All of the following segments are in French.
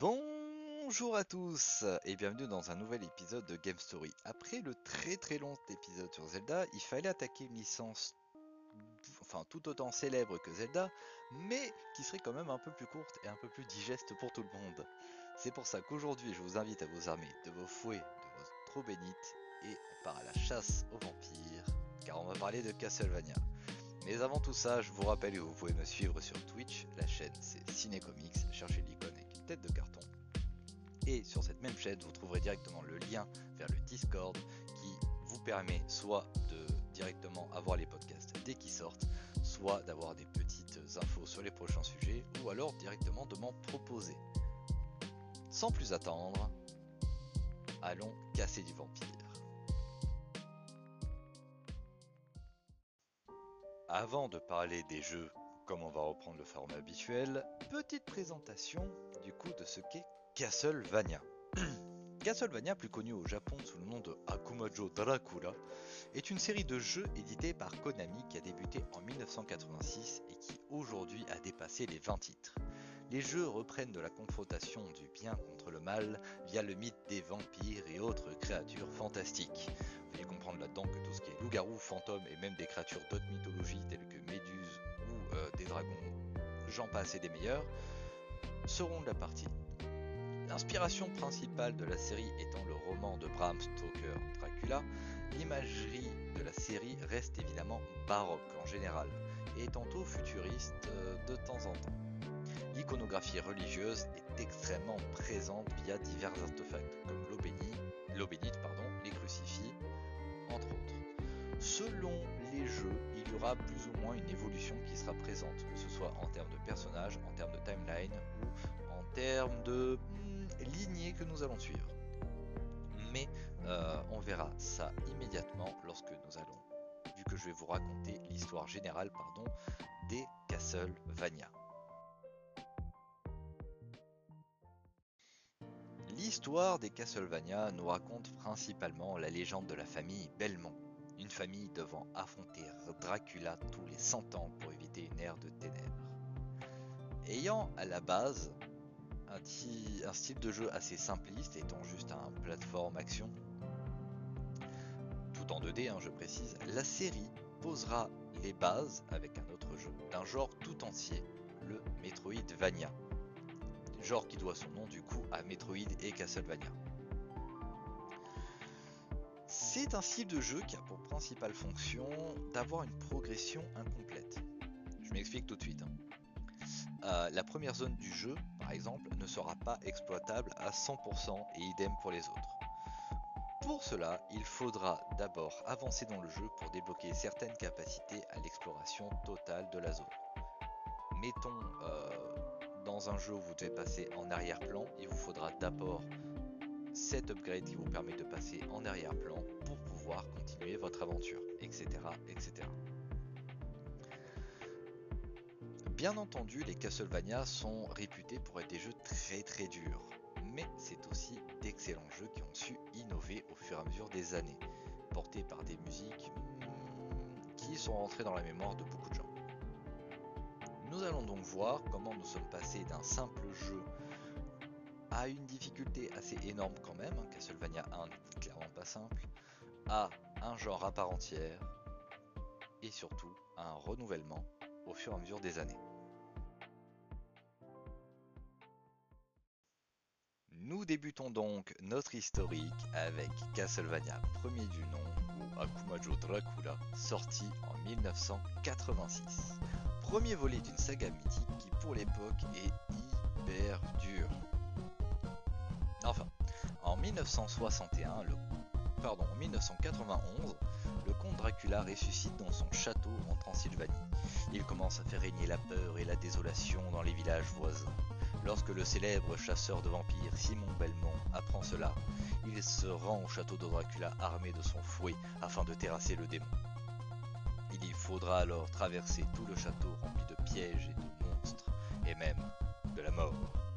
Bonjour à tous et bienvenue dans un nouvel épisode de Game Story. Après le très très long épisode sur Zelda, il fallait attaquer une licence enfin tout autant célèbre que Zelda, mais qui serait quand même un peu plus courte et un peu plus digeste pour tout le monde. C'est pour ça qu'aujourd'hui je vous invite à vous armer de vos fouets, de vos trop bénites et à la chasse aux vampires, car on va parler de Castlevania. Mais avant tout ça, je vous rappelle que vous pouvez me suivre sur Twitch, la chaîne c'est Cinecomics, cherchez l'icône de carton. Et sur cette même chaîne, vous trouverez directement le lien vers le Discord qui vous permet soit de directement avoir les podcasts dès qu'ils sortent, soit d'avoir des petites infos sur les prochains sujets, ou alors directement de m'en proposer. Sans plus attendre, allons casser du vampire. Avant de parler des jeux, comme on va reprendre le format habituel, petite présentation du coup de ce qu'est Castlevania. Castlevania, plus connu au Japon sous le nom de Akumajo Dracula, est une série de jeux édités par Konami qui a débuté en 1986 et qui aujourd'hui a dépassé les 20 titres. Les jeux reprennent de la confrontation du bien contre le mal via le mythe des vampires et autres créatures fantastiques. Vous pouvez comprendre là-dedans que tout ce qui est loup-garou, fantôme et même des créatures d'autres mythologies telles que Méduse dragons, j'en passe et des meilleurs, seront de la partie. L'inspiration principale de la série étant le roman de Bram Stoker Dracula, l'imagerie de la série reste évidemment baroque en général et tantôt futuriste euh, de temps en temps. L'iconographie religieuse est extrêmement présente via divers artefacts comme l'eau y aura plus ou moins une évolution qui sera présente, que ce soit en termes de personnages, en termes de timeline ou en termes de hmm, lignée que nous allons suivre. Mais euh, on verra ça immédiatement lorsque nous allons, vu que je vais vous raconter l'histoire générale pardon, des Castlevania. L'histoire des Castlevania nous raconte principalement la légende de la famille Belmont, une famille devant affronter Dracula tous les 100 ans pour éviter une ère de ténèbres. Ayant à la base un, style de jeu assez simpliste, étant juste un plateforme action, tout en 2D, hein, je précise, la série posera les bases avec un autre jeu d'un genre tout entier, le Metroidvania genre qui doit son nom du coup à Metroid et Castlevania. C'est un style de jeu qui a pour principale fonction d'avoir une progression incomplète. Je m'explique tout de suite. Hein. Euh, la première zone du jeu, par exemple, ne sera pas exploitable à 100% et idem pour les autres. Pour cela, il faudra d'abord avancer dans le jeu pour débloquer certaines capacités à l'exploration totale de la zone. Mettons euh, dans un jeu où vous devez passer en arrière-plan, il vous faudra d'abord cet upgrade qui vous permet de passer en arrière-plan pour pouvoir continuer votre aventure, etc., etc. Bien entendu, les Castlevania sont réputés pour être des jeux très très durs, mais c'est aussi d'excellents jeux qui ont su innover au fur et à mesure des années, portés par des musiques hmm, qui sont rentrées dans la mémoire de beaucoup de gens. Nous allons donc voir comment nous sommes passés d'un simple jeu à une difficulté assez énorme quand même, hein, Castlevania 1 n'est clairement pas simple, à un genre à part entière, et surtout à un renouvellement au fur et à mesure des années. Nous débutons donc notre historique avec Castlevania premier du nom ou Akumajo Dracula sorti en 1986 premier volet d'une saga mythique qui pour l'époque est hyper dur. Enfin, en 1961, le, pardon, en 1991, le comte Dracula ressuscite dans son château en Transylvanie. Il commence à faire régner la peur et la désolation dans les villages voisins. Lorsque le célèbre chasseur de vampires Simon Belmont apprend cela, il se rend au château de Dracula armé de son fouet afin de terrasser le démon. Il faudra alors traverser tout le château rempli de pièges et de monstres, et même de la mort.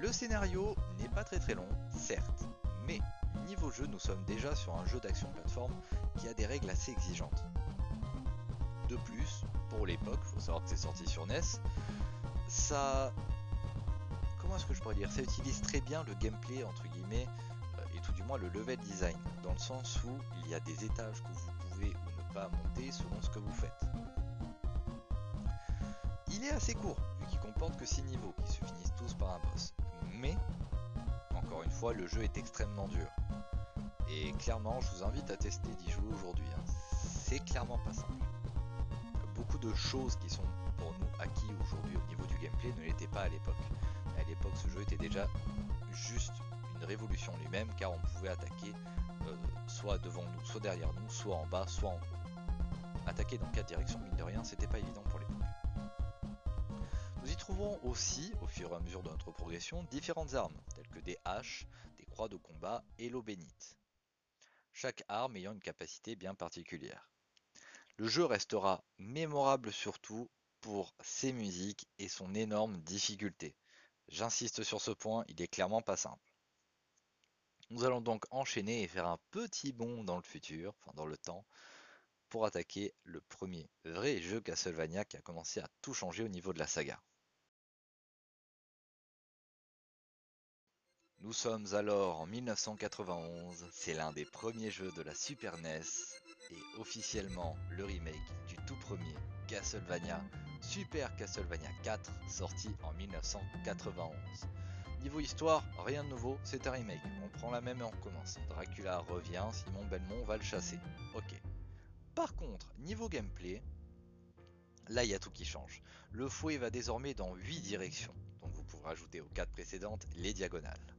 Le scénario n'est pas très très long, certes, mais niveau jeu, nous sommes déjà sur un jeu d'action plateforme qui a des règles assez exigeantes. De plus, pour l'époque, faut savoir que c'est sorti sur NES, ça est-ce que je pourrais dire Ça utilise très bien le gameplay entre guillemets euh, et tout du moins le level design, dans le sens où il y a des étages que vous pouvez ou ne pas monter selon ce que vous faites. Il est assez court, vu qu'il comporte que 6 niveaux qui se finissent tous par un boss. Mais, encore une fois, le jeu est extrêmement dur. Et clairement, je vous invite à tester d'y jouer aujourd'hui. hein. C'est clairement pas simple. Beaucoup de choses qui sont pour nous acquis aujourd'hui au niveau du gameplay ne l'étaient pas à l'époque. À l'époque, ce jeu était déjà juste une révolution lui-même, car on pouvait attaquer euh, soit devant nous, soit derrière nous, soit en bas, soit en haut. Attaquer dans quatre directions, mine de rien, c'était pas évident pour trouvons aussi, au fur et à mesure de notre progression, différentes armes, telles que des haches, des croix de combat et l'eau bénite. Chaque arme ayant une capacité bien particulière. Le jeu restera mémorable surtout pour ses musiques et son énorme difficulté. J'insiste sur ce point, il est clairement pas simple. Nous allons donc enchaîner et faire un petit bond dans le futur, enfin dans le temps, pour attaquer le premier vrai jeu Castlevania qui a commencé à tout changer au niveau de la saga. Nous sommes alors en 1991, c'est l'un des premiers jeux de la Super NES et officiellement le remake du tout premier Castlevania, Super Castlevania 4, sorti en 1991. Niveau histoire, rien de nouveau, c'est un remake. On prend la même et on recommence. Dracula revient, Simon Belmont va le chasser. Ok. Par contre, niveau gameplay, là il y a tout qui change. Le fouet va désormais dans 8 directions, donc vous pourrez ajouter aux 4 précédentes les diagonales.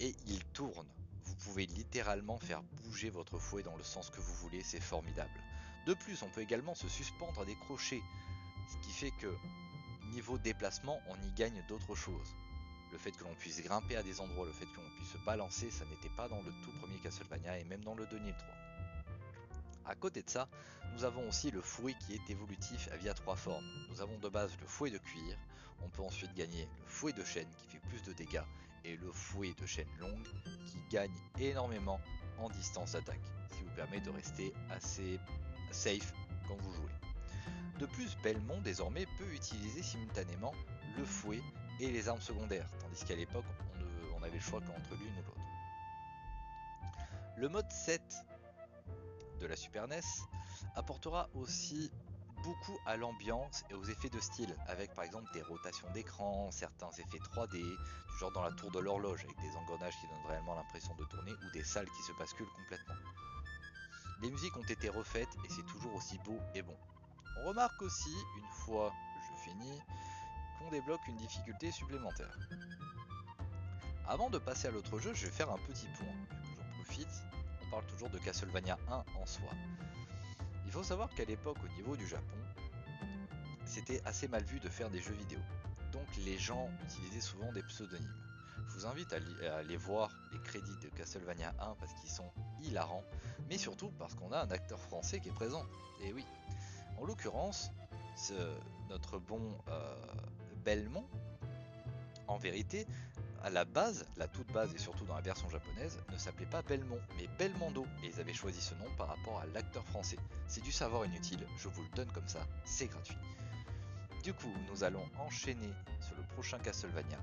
Et il tourne. Vous pouvez littéralement faire bouger votre fouet dans le sens que vous voulez, c'est formidable. De plus, on peut également se suspendre à des crochets, ce qui fait que niveau déplacement, on y gagne d'autres choses. Le fait que l'on puisse grimper à des endroits, le fait que l'on puisse se balancer, ça n'était pas dans le tout premier Castlevania et même dans le 2 et le 3. À côté de ça, nous avons aussi le fouet qui est évolutif via trois formes. Nous avons de base le fouet de cuir, on peut ensuite gagner le fouet de chêne qui fait plus de dégâts et le fouet de chaîne longue qui gagne énormément en distance d'attaque, ce qui vous permet de rester assez safe quand vous jouez. De plus, Belmont désormais peut utiliser simultanément le fouet et les armes secondaires, tandis qu'à l'époque on, on avait le choix qu'entre l'une ou l'autre. Le mode 7 de la Super NES apportera aussi beaucoup à l'ambiance et aux effets de style, avec par exemple des rotations d'écran, certains effets 3D, du genre dans la tour de l'horloge avec des engrenages qui donnent réellement l'impression de tourner, ou des salles qui se basculent complètement. Les musiques ont été refaites et c'est toujours aussi beau et bon. On remarque aussi, une fois je finis, qu'on débloque une difficulté supplémentaire. Avant de passer à l'autre jeu, je vais faire un petit point, j'en profite. Toujours de Castlevania 1 en soi. Il faut savoir qu'à l'époque, au niveau du Japon, c'était assez mal vu de faire des jeux vidéo. Donc les gens utilisaient souvent des pseudonymes. Je vous invite à, aller voir les crédits de Castlevania 1 parce qu'ils sont hilarants, mais surtout parce qu'on a un acteur français qui est présent. Et oui. En l'occurrence, ce- notre bon euh, Belmont, en vérité, à la base, la toute base et surtout dans la version japonaise, ne s'appelait pas Belmont, mais Belmondo, et ils avaient choisi ce nom par rapport à l'acteur français. C'est du savoir inutile, je vous le donne comme ça, c'est gratuit. Du coup, nous allons enchaîner sur le prochain Castlevania,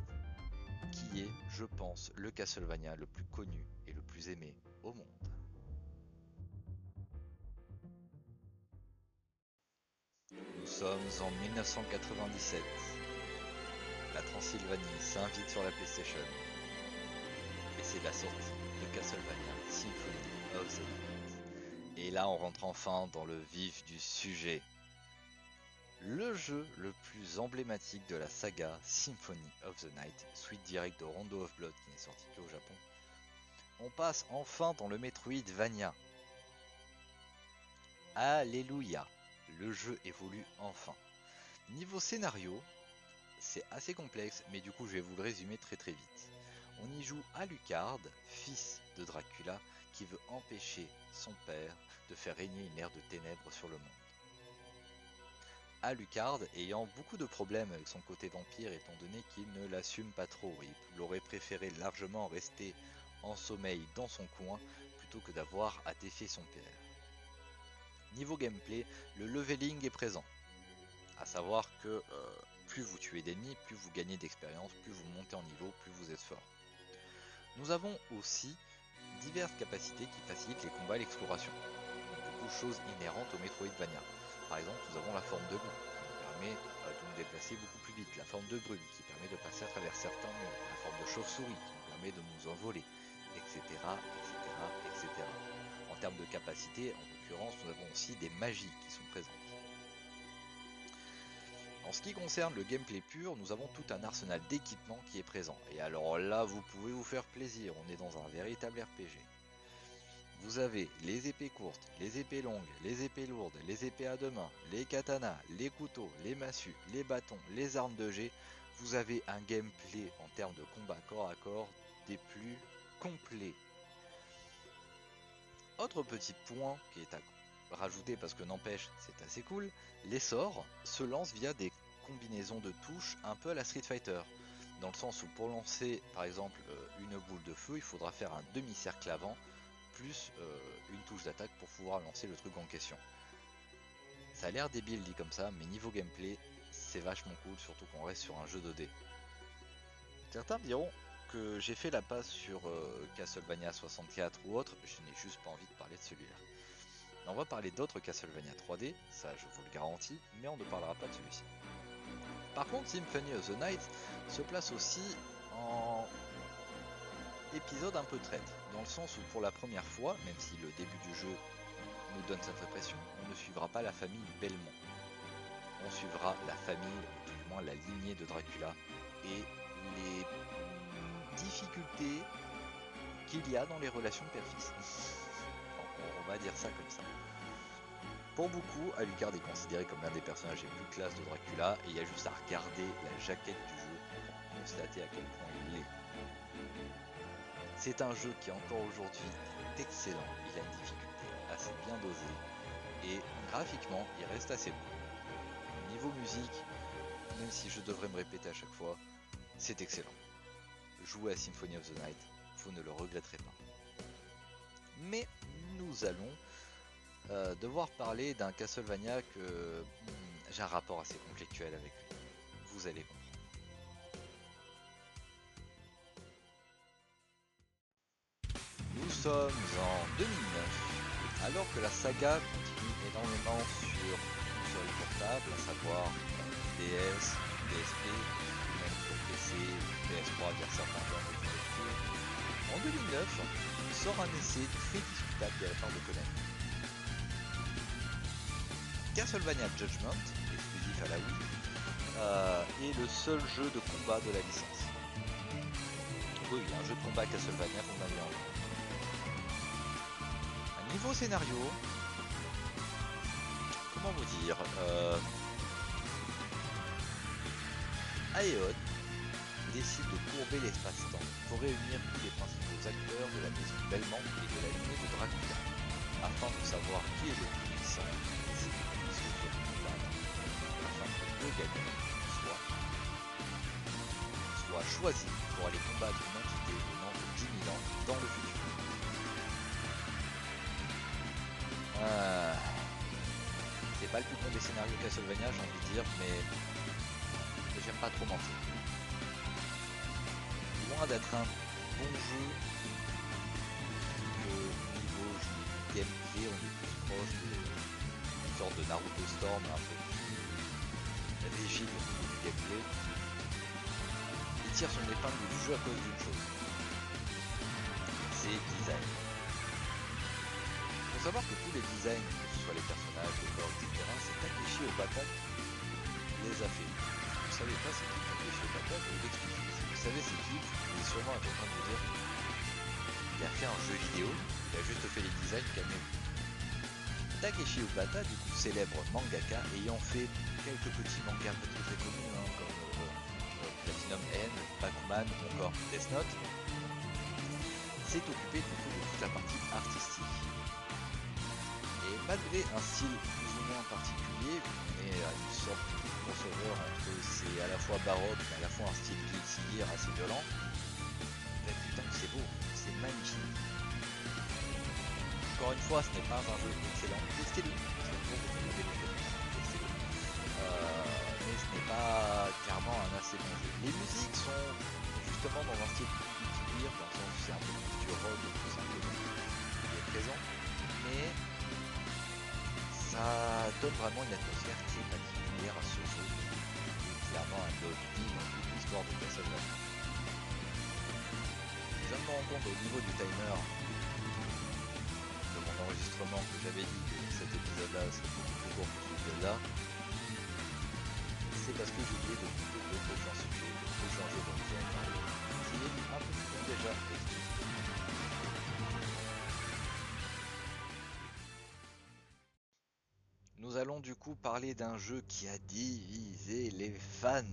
qui est, je pense, le Castlevania le plus connu et le plus aimé au monde. Nous sommes en 1997. Transylvanie s'invite sur la PlayStation. Et c'est la sortie de Castlevania Symphony of the Night. Et là, on rentre enfin dans le vif du sujet. Le jeu le plus emblématique de la saga Symphony of the Night, suite directe de Rondo of Blood qui n'est sorti qu'au Japon. On passe enfin dans le Metroidvania. Alléluia, le jeu évolue enfin. Niveau scénario, c'est assez complexe, mais du coup je vais vous le résumer très très vite. On y joue Alucard, fils de Dracula, qui veut empêcher son père de faire régner une ère de ténèbres sur le monde. Alucard ayant beaucoup de problèmes avec son côté vampire étant donné qu'il ne l'assume pas trop, il aurait préféré largement rester en sommeil dans son coin plutôt que d'avoir à défier son père. Niveau gameplay, le leveling est présent. À savoir que euh, plus vous tuez d'ennemis, plus vous gagnez d'expérience, plus vous montez en niveau, plus vous êtes fort. Nous avons aussi diverses capacités qui facilitent les combats et l'exploration. Beaucoup de choses inhérentes au Metroidvania. Par exemple, nous avons la forme de loup, qui nous permet euh, de nous déplacer beaucoup plus vite, la forme de brume, qui permet de passer à travers certains murs, la forme de chauve-souris, qui nous permet de nous envoler, etc., etc., etc. En termes de capacité, en l'occurrence, nous avons aussi des magies qui sont présentes. En ce qui concerne le gameplay pur, nous avons tout un arsenal d'équipements qui est présent. Et alors là, vous pouvez vous faire plaisir, on est dans un véritable RPG. Vous avez les épées courtes, les épées longues, les épées lourdes, les épées à deux mains, les katanas, les couteaux, les massues, les bâtons, les armes de jet. Vous avez un gameplay en termes de combat corps à corps des plus complets. Autre petit point qui est à rajouter parce que n'empêche, c'est assez cool, les sorts se lancent via des combinaisons de touches un peu à la Street Fighter. Dans le sens où pour lancer par exemple euh, une boule de feu, il faudra faire un demi-cercle avant, plus euh, une touche d'attaque pour pouvoir lancer le truc en question. Ça a l'air débile dit comme ça, mais niveau gameplay, c'est vachement cool, surtout qu'on reste sur un jeu 2D. Certains diront que j'ai fait la passe sur euh, Castlevania 64 ou autre, je n'ai juste pas envie de parler de celui-là. On va parler d'autres Castlevania 3D, ça je vous le garantis, mais on ne parlera pas de celui-ci. Par contre, Symphony of the Night se place aussi en épisode un peu traite, dans le sens où pour la première fois, même si le début du jeu nous donne cette impression, on ne suivra pas la famille Belmont. On suivra la famille, ou du moins la lignée de Dracula, et les difficultés qu'il y a dans les relations père-fils. on va dire ça comme ça. Pour beaucoup, Alucard est considéré comme l'un des personnages les plus classes de Dracula, et il y a juste à regarder la jaquette du jeu pour constater à quel point il l'est. C'est un jeu qui encore aujourd'hui est excellent, il a une difficulté assez bien dosée, et graphiquement il reste assez beau. Niveau musique, même si je devrais me répéter à chaque fois, c'est excellent. Jouez à Symphony of the Night, vous ne le regretterez pas. Mais nous allons euh, devoir parler d'un Castlevania que hmm, j'ai un rapport assez conflictuel avec lui. Vous allez comprendre. Nous sommes en 2009, alors que la saga continue énormément sur console portable, à savoir DS, PSP, même sur PC, PS3 via certains genres En 2009, sort un essai très discutable de la part de Konami Castlevania Judgment, exclusif à la Wii, euh, est le seul jeu de combat de la licence. Oui, un jeu de combat Castlevania qu'on avait en Un niveau scénario, comment vous dire, euh, Aeon décide de courber l'espace-temps pour réunir tous les principaux acteurs de la maison Belmont et de la lignée de Dracula, afin de savoir qui est le plus puissant soit, choisi pour aller combattre une entité venant de 10 000 ans dans le futur. Euh, c'est pas le plus bon des scénarios Castlevania, j'ai envie de dire, mais j'aime pas trop mentir. Loin d'être un bon jeu, au niveau gameplay, on est plus proche de sorte de Naruto Storm un peu du gameplay. Il tire son épingle du jeu à cause d'une chose. C'est design. Faut savoir que tous les designs, que ce soit les personnages, les corps, etc., c'est Takeshi Obata qui les a fait. Vous ne savez pas c'est qui Takeshi Obata, je vous l'expliquer. Si vous savez c'est qui, vous est sûrement en train de vous dire il a fait un jeu vidéo, il a juste fait les designs, calmez-vous. Takeshi Obata, du coup célèbre mangaka, ayant fait quelques petits mangas un très connus, hein, comme euh, euh, Platinum End, Bakuman ou encore Death Note, s'est occupé de toute la partie artistique. Et malgré un style plus ou moins particulier, est à une sorte de crossover entre c'est à la fois baroque mais à la fois un style Guilty assez violent, mais putain c'est beau, c'est magnifique. Encore une fois, ce n'est pas un jeu excellent, testez-le. Euh, mais ce n'est pas clairement un assez bon jeu. Les musiques sont justement dans un style plus multiplayer, dans le sens c'est un peu plus du rock tout simplement qui est présent, mais ça donne vraiment une atmosphère très particulière à ce jeu, qui est clairement un ovni dans toute l'histoire de Castlevania. Je me rendre compte au niveau du timer de mon enregistrement que j'avais dit que cet épisode-là serait beaucoup plus court que celui-là. C'est parce que j'ai oublié de est un peu déjà. Nous allons du coup parler d'un jeu qui a divisé les fans,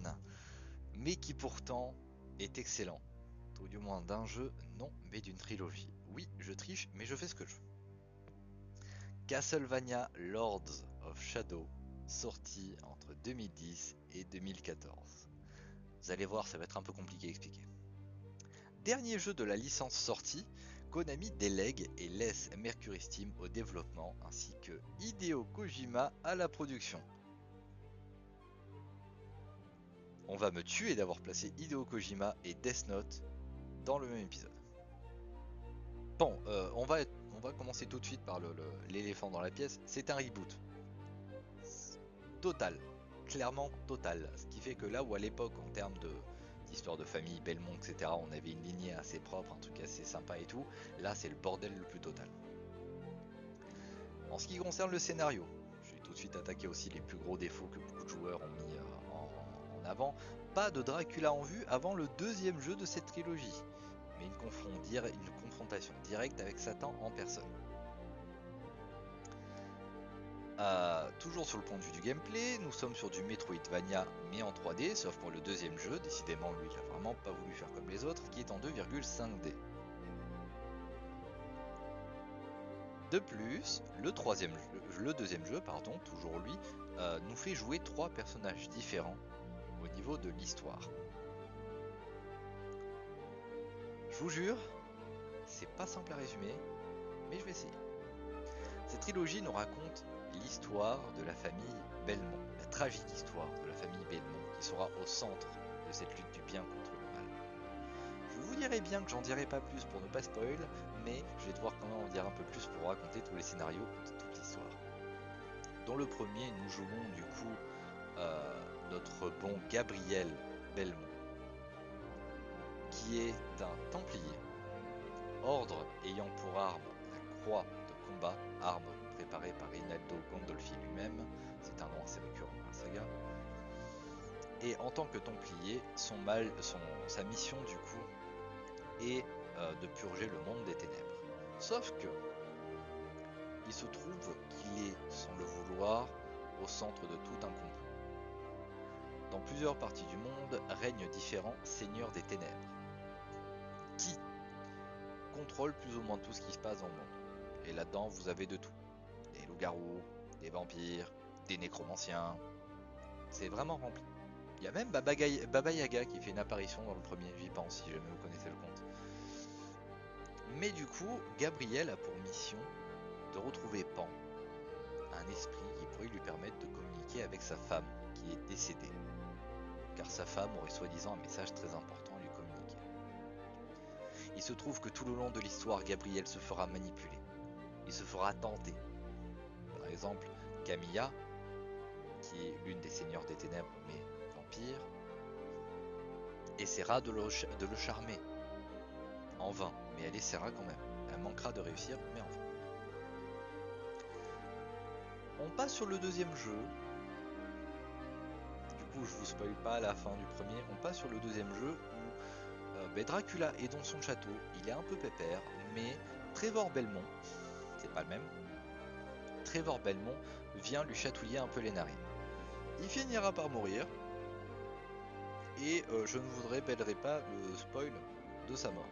mais qui pourtant est excellent. Ou du moins d'un jeu, non, mais d'une trilogie. Oui, je triche, mais je fais ce que je veux. Castlevania Lords of Shadow, sorti entre 2010 et 2014. Vous allez voir, ça va être un peu compliqué à expliquer. Dernier jeu de la licence sortie, Konami délègue et laisse Mercury Steam au développement ainsi que Hideo Kojima à la production. On va me tuer d'avoir placé Hideo Kojima et Death Note dans le même épisode. Bon, euh, on, va on va commencer tout de suite par l'éléphant dans la pièce. C'est un reboot. Total. Clairement total. Ce qui fait que là où à l'époque, en termes de, histoire de famille, Belmont, etc. On avait une lignée assez propre, un truc assez sympa et tout. Là, c'est le bordel le plus total. En ce qui concerne le scénario, je vais tout de suite attaquer aussi les plus gros défauts que beaucoup de joueurs ont mis euh, en, avant. Pas de Dracula en vue avant le deuxième jeu de cette trilogie, mais une, une confrontation directe avec Satan en personne. Euh, toujours sur le point de vue du gameplay, nous sommes sur du Metroidvania mais en 3D, sauf pour le deuxième jeu, décidément lui il a vraiment pas voulu faire comme les autres, qui est en 2,5D. De plus, le, deuxième jeu, pardon, toujours lui, euh, nous fait jouer trois personnages différents au niveau de l'histoire. Je vous jure, c'est pas simple à résumer, mais je vais essayer. Cette trilogie nous raconte l'histoire de la famille Belmont, la tragique histoire de la famille Belmont qui sera au centre de cette lutte du bien contre le mal. Je vous dirai bien que j'en dirai pas plus pour ne pas spoil, mais je vais devoir quand même en dire un peu plus pour raconter tous les scénarios de toute l'histoire. Dans le premier, nous jouons du coup euh, notre bon Gabriel Belmont, qui est un templier, ordre ayant pour arme la croix de combat, arme préparé par Rinaldo Gandolfi lui-même, c'est un nom assez récurrent dans la saga. Et en tant que Templier, son mal, son, sa mission du coup est euh, de purger le monde des ténèbres. Sauf que il se trouve qu'il est, sans le vouloir, au centre de tout un complot. Dans plusieurs parties du monde règnent différents seigneurs des ténèbres, qui contrôlent plus ou moins tout ce qui se passe dans le monde. Et là-dedans, vous avez de tout loups-garous, des vampires, des nécromanciens. C'est vraiment rempli. Il y a même Baba, Yaga qui fait une apparition dans le premier, j'y pense si jamais vous connaissez le conte. Mais du coup, Gabriel a pour mission de retrouver Pan, un esprit qui pourrait lui permettre de communiquer avec sa femme qui est décédée. Car sa femme aurait soi-disant un message très important à lui communiquer. Il se trouve que tout le long de l'histoire, Gabriel se fera manipuler. Il se fera tenter Camilla, qui est l'une des seigneurs des ténèbres mais vampire, essaiera de le, charmer. En vain, mais elle essaiera quand même. Elle manquera de réussir, mais en vain. On passe sur le deuxième jeu. Du coup, je vous spoil pas la fin du premier. On passe sur le deuxième jeu où euh, ben, Dracula est dans son château. Il est un peu pépère, mais Trevor Belmont, c'est pas le même, Trevor Belmont vient lui chatouiller un peu les narines. Il finira par mourir, et euh, je ne vous révélerai pas le spoil de sa mort.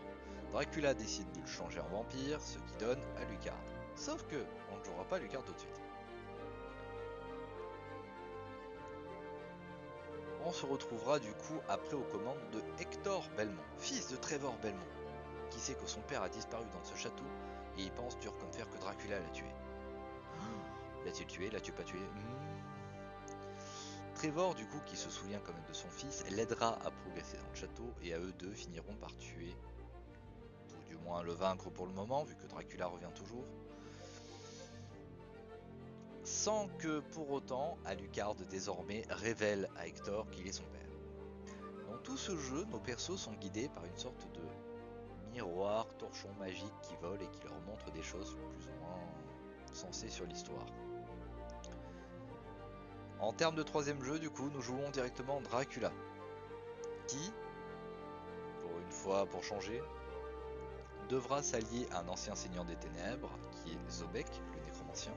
Dracula décide de le changer en vampire, ce qui donne à Lucard. Sauf que on ne jouera pas Lucard tout de suite. On se retrouvera du coup après aux commandes de Hector Belmont, fils de Trevor Belmont, qui sait que son père a disparu dans ce château et il pense dur comme fer que Dracula l'a tué. L'as-tu tué L'as-tu pas tué hmm. Trevor, du coup, qui se souvient quand même de son fils, l'aidera à progresser dans le château et à eux deux finiront par tuer, ou du moins le vaincre pour le moment, vu que Dracula revient toujours. Sans que pour autant Alucard désormais révèle à Hector qu'il est son père. Dans tout ce jeu, nos persos sont guidés par une sorte de miroir, torchon magique qui vole et qui leur montre des choses plus ou moins sensées sur l'histoire. En termes de troisième jeu, du coup, nous jouons directement Dracula, qui, pour une fois pour changer, devra s'allier à un ancien seigneur des ténèbres, qui est Zobek, le nécromancien,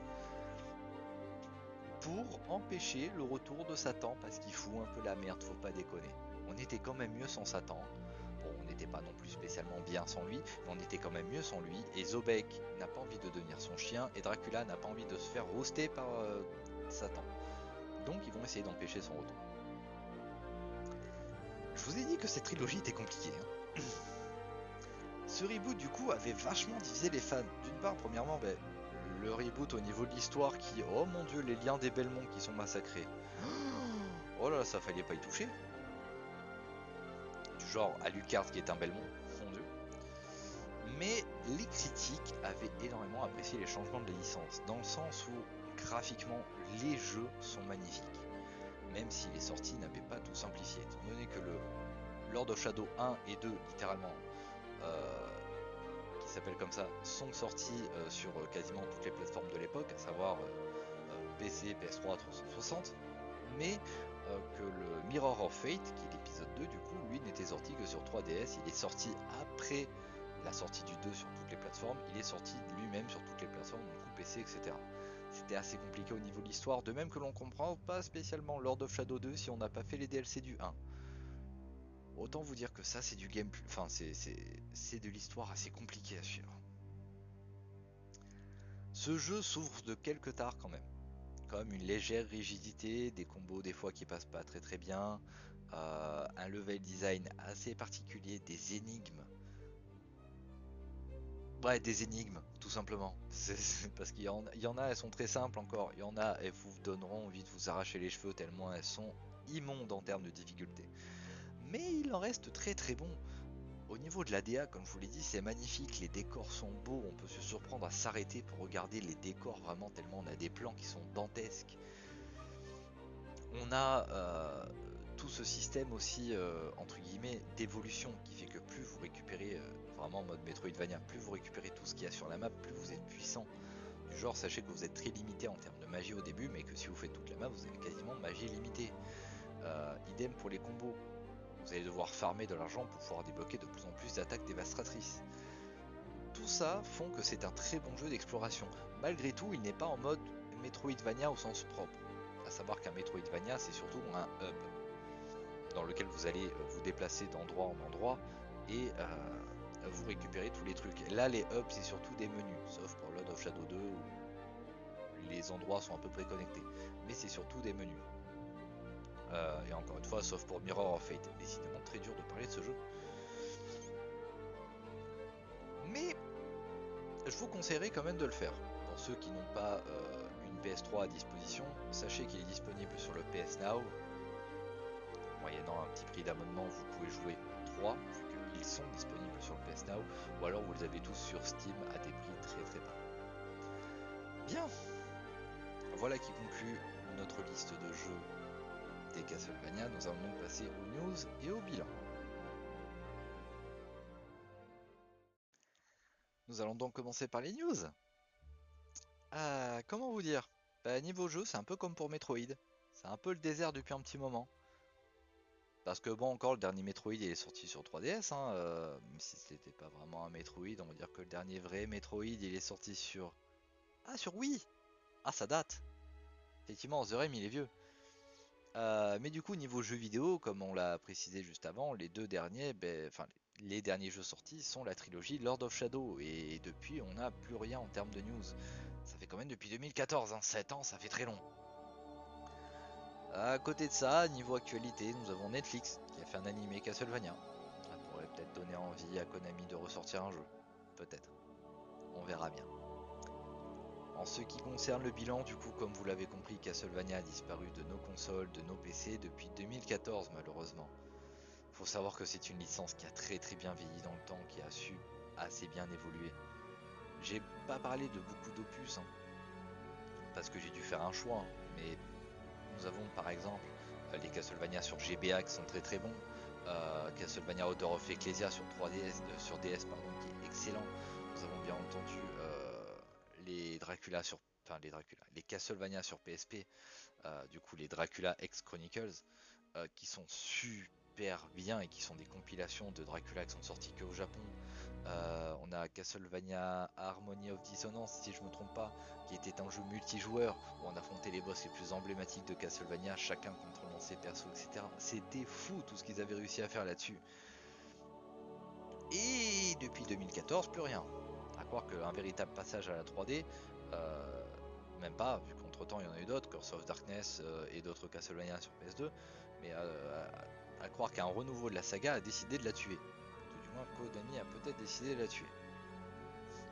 pour empêcher le retour de Satan, parce qu'il fout un peu la merde, faut pas déconner. On était quand même mieux sans Satan. On n'était pas non plus spécialement bien sans lui, mais on était quand même mieux sans lui. Et Zobek n'a pas envie de devenir son chien, et Dracula n'a pas envie de se faire roaster par euh, Satan. Donc ils vont essayer d'empêcher son retour. Je vous ai dit que cette trilogie était compliquée. Hein. Ce reboot du coup avait vachement divisé les fans. D'une part, premièrement, ben, le reboot au niveau de l'histoire qui, oh mon dieu, les liens des Belmont qui sont massacrés. Oh là là, ça fallait pas y toucher. Du genre Alucard qui est un Belmont, fondu. Mais les critiques avaient énormément apprécié les changements de la licence, dans le sens où graphiquement les jeux sont magnifiques. Même si les sorties n'avaient pas tout simplifié, étant donné que le Lord of Shadow 1 et 2, littéralement, euh, qui s'appellent comme ça, sont sortis euh, sur euh, quasiment toutes les plateformes de l'époque, à savoir PC, PS3, 360, mais que le Mirror of Fate, qui est l'épisode 2, du coup, lui n'était sorti que sur 3DS, il est sorti après la sortie du 2 sur toutes les plateformes, il est sorti lui-même sur toutes les plateformes, coup PC, etc. C'était assez compliqué au niveau de l'histoire, de même que l'on comprend pas spécialement Lord of Shadow 2 si on n'a pas fait les DLC du 1. Autant vous dire que ça c'est du gameplay, enfin c'est de l'histoire assez compliquée à suivre. Ce jeu souffre de quelques tares quand même, comme une légère rigidité, des combos des fois qui passent pas très très bien, euh, un level design assez particulier, des énigmes Ouais, des énigmes, tout simplement. parce qu'il y, en a, elles sont très simples encore. Il y en a, elles vous donneront envie de vous arracher les cheveux tellement elles sont immondes en termes de difficulté. Mais il en reste très très bon. Au niveau de la DA, comme je vous l'ai dit, c'est magnifique. Les décors sont beaux. On peut se surprendre à s'arrêter pour regarder les décors vraiment tellement on a des plans qui sont dantesques. On a euh, tout ce système aussi, euh, entre guillemets, d'évolution qui fait que plus vous récupérez, euh, vraiment en mode Metroidvania, plus vous récupérez tout ce qu'il y a sur la map, plus vous êtes puissant. Du genre, sachez que vous êtes très limité en termes de magie au début, mais que si vous faites toute la map, vous avez quasiment magie limitée. Euh, idem pour les combos. Vous allez devoir farmer de l'argent pour pouvoir débloquer de plus en plus d'attaques dévastatrices. Tout ça font que c'est un très bon jeu d'exploration. Malgré tout, il n'est pas en mode Metroidvania au sens propre. À savoir qu'un Metroidvania, c'est surtout un hub dans lequel vous allez euh, vous déplacer d'endroit en endroit et euh, vous récupérer tous les trucs. Là, les hubs, c'est surtout des menus, sauf pour Lord of Shadow 2 où les endroits sont à peu près connectés. Mais c'est surtout des menus. Euh, et encore une fois, sauf pour Mirror of Fate. Décidément très dur de parler de ce jeu. Mais je vous conseillerais quand même de le faire. Pour ceux qui n'ont pas une PS3 à disposition, sachez qu'il est disponible sur le PS Now, moyennant un petit prix d'abonnement, vous pouvez jouer 3, vu qu'ils sont disponibles sur le PS Now, ou alors vous les avez tous sur Steam à des prix très très bas. Bien Voilà qui conclut notre liste de jeux des Castlevania. Nous allons donc passer aux news et au bilan. Nous allons donc commencer par les news. Euh, comment vous dire? Bah, Niveau jeu, c'est un peu comme pour Metroid. C'est un peu le désert depuis un petit moment. Parce que bon, encore le dernier Metroid il est sorti sur 3DS, hein, euh, même si c'était pas vraiment un Metroid, on va dire que le dernier vrai Metroid il est sorti sur. Ah, sur Wii Ah, ça date Effectivement, The Rem il est vieux. Euh, mais du coup, niveau jeu vidéo, comme on l'a précisé juste avant, les deux derniers, ben, enfin, les derniers jeux sortis sont la trilogie Lord of Shadow. Et depuis, on n'a plus rien en termes de news. Ça fait quand même depuis 2014, hein, 7 ans, ça fait très long. À côté de ça, niveau actualité, nous avons Netflix qui a fait un animé Castlevania. Ça pourrait peut-être donner envie à Konami de ressortir un jeu. Peut-être. On verra bien. En ce qui concerne le bilan, du coup, comme vous l'avez compris, Castlevania a disparu de nos consoles, de nos PC depuis 2014 malheureusement. Faut savoir que c'est une licence qui a très très bien vieilli dans le temps, qui a su assez bien évoluer. J'ai pas parlé de beaucoup d'opus, hein, parce que j'ai dû faire un choix, mais nous avons par exemple euh, les Castlevania sur GBA qui sont très très bons, euh, Castlevania Order of Ecclesia sur 3DS, euh, sur DS pardon, qui est excellent. Nous avons bien entendu les Dracula sur, enfin les Dracula, les Castlevania sur PSP, du coup les Dracula X Chronicles, qui sont super bien et qui sont des compilations de Dracula qui sont sortis que au Japon. Euh, on a Castlevania Harmony of Dissonance, si je me trompe pas, qui était un jeu multijoueur où on affrontait les boss les plus emblématiques de Castlevania, chacun contrôlant ses persos, etc. C'était fou tout ce qu'ils avaient réussi à faire là-dessus. Et depuis 2014, plus rien. À croire qu'un véritable passage à la 3D, euh, même pas, vu qu'entre temps il y en a eu d'autres, Curse of Darkness euh, et d'autres Castlevania sur PS2, mais à croire qu'un renouveau de la saga a décidé de la tuer. Konami a peut-être décidé de la tuer.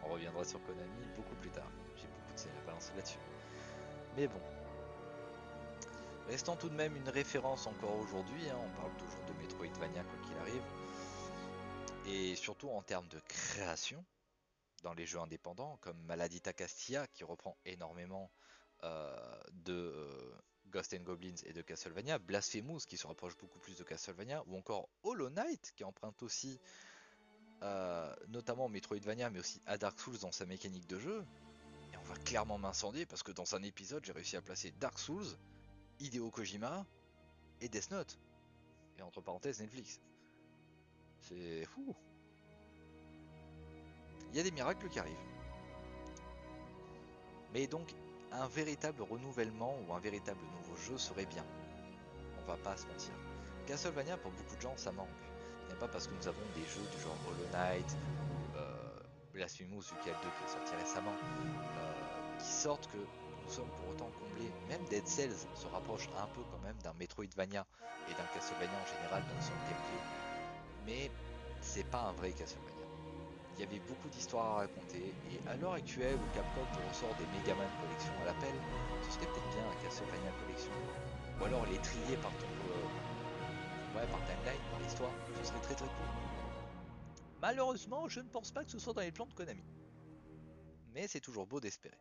On reviendra sur Konami beaucoup plus tard. J'ai beaucoup de scènes à balancer là-dessus. Mais bon. Restant tout de même une référence encore aujourd'hui, hein, on parle toujours de Metroidvania quoi qu'il arrive. Et surtout en termes de création dans les jeux indépendants, comme Maladita Castilla qui reprend énormément euh, de euh, Ghost and Goblins et de Castlevania, Blasphemous qui se rapproche beaucoup plus de Castlevania, ou encore Hollow Knight qui emprunte aussi euh, notamment Metroidvania, mais aussi à Dark Souls dans sa mécanique de jeu. Et on va clairement m'incendier parce que dans un épisode, j'ai réussi à placer Dark Souls, Hideo Kojima et Death Note. Et entre parenthèses, Netflix. C'est fou. Il y a des miracles qui arrivent. Mais donc, un véritable renouvellement ou un véritable nouveau jeu serait bien. On va pas se mentir. Castlevania, pour beaucoup de gens, ça manque pas parce que nous avons des jeux du genre Hollow Knight ou euh, le 2 qui est sorti récemment, euh, qui sortent que nous sommes pour autant comblés. Même Dead Cells se rapproche un peu quand même d'un Metroidvania et d'un Castlevania en général dans son gameplay. Mais c'est pas un vrai Castlevania. Il y avait beaucoup d'histoires à raconter et à l'heure actuelle où Capcom ressort des Mega Man collection à l'appel, ce serait peut-être bien un Castlevania collection. Ou alors les trier par ton par timeline, par l'histoire, ce serait très très cool. Malheureusement, je ne pense pas que ce soit dans les plans de Konami. Mais c'est toujours beau d'espérer.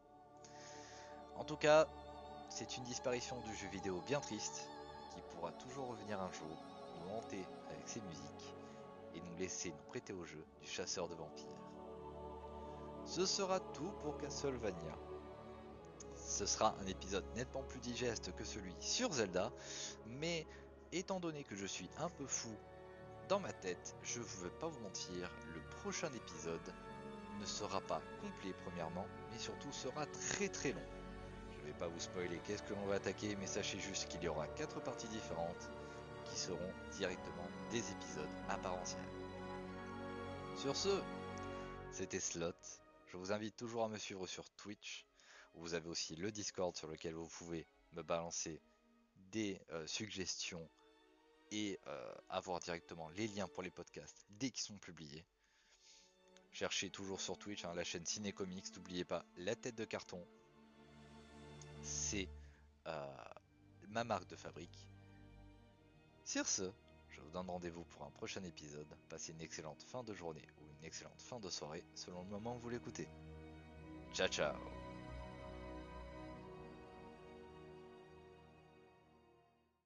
En tout cas, c'est une disparition du jeu vidéo bien triste, qui pourra toujours revenir un jour, nous hanter avec ses musiques, nous laisser nous prêter au jeu du chasseur de vampires. Ce sera tout pour Castlevania. Ce sera un épisode nettement plus digeste que celui sur Zelda, mais étant donné que je suis un peu fou dans ma tête, je ne veux pas vous mentir, le prochain épisode ne sera pas complet premièrement, mais surtout sera très très long. Je ne vais pas vous spoiler qu'est-ce que l'on va attaquer, mais sachez juste qu'il y aura quatre parties différentes qui seront directement des épisodes à part entière. Sur ce, c'était Slot. Je vous invite toujours à me suivre sur Twitch. Vous avez aussi le Discord sur lequel vous pouvez me balancer des euh, suggestions et euh, avoir directement les liens pour les podcasts dès qu'ils sont publiés. Cherchez toujours sur Twitch hein, la chaîne Cinécomics, n'oubliez pas la tête de carton. C'est euh, ma marque de fabrique. Sur ce, je vous donne rendez-vous pour un prochain épisode. Passez une excellente fin de journée ou une excellente fin de soirée selon le moment où vous l'écoutez. Ciao ciao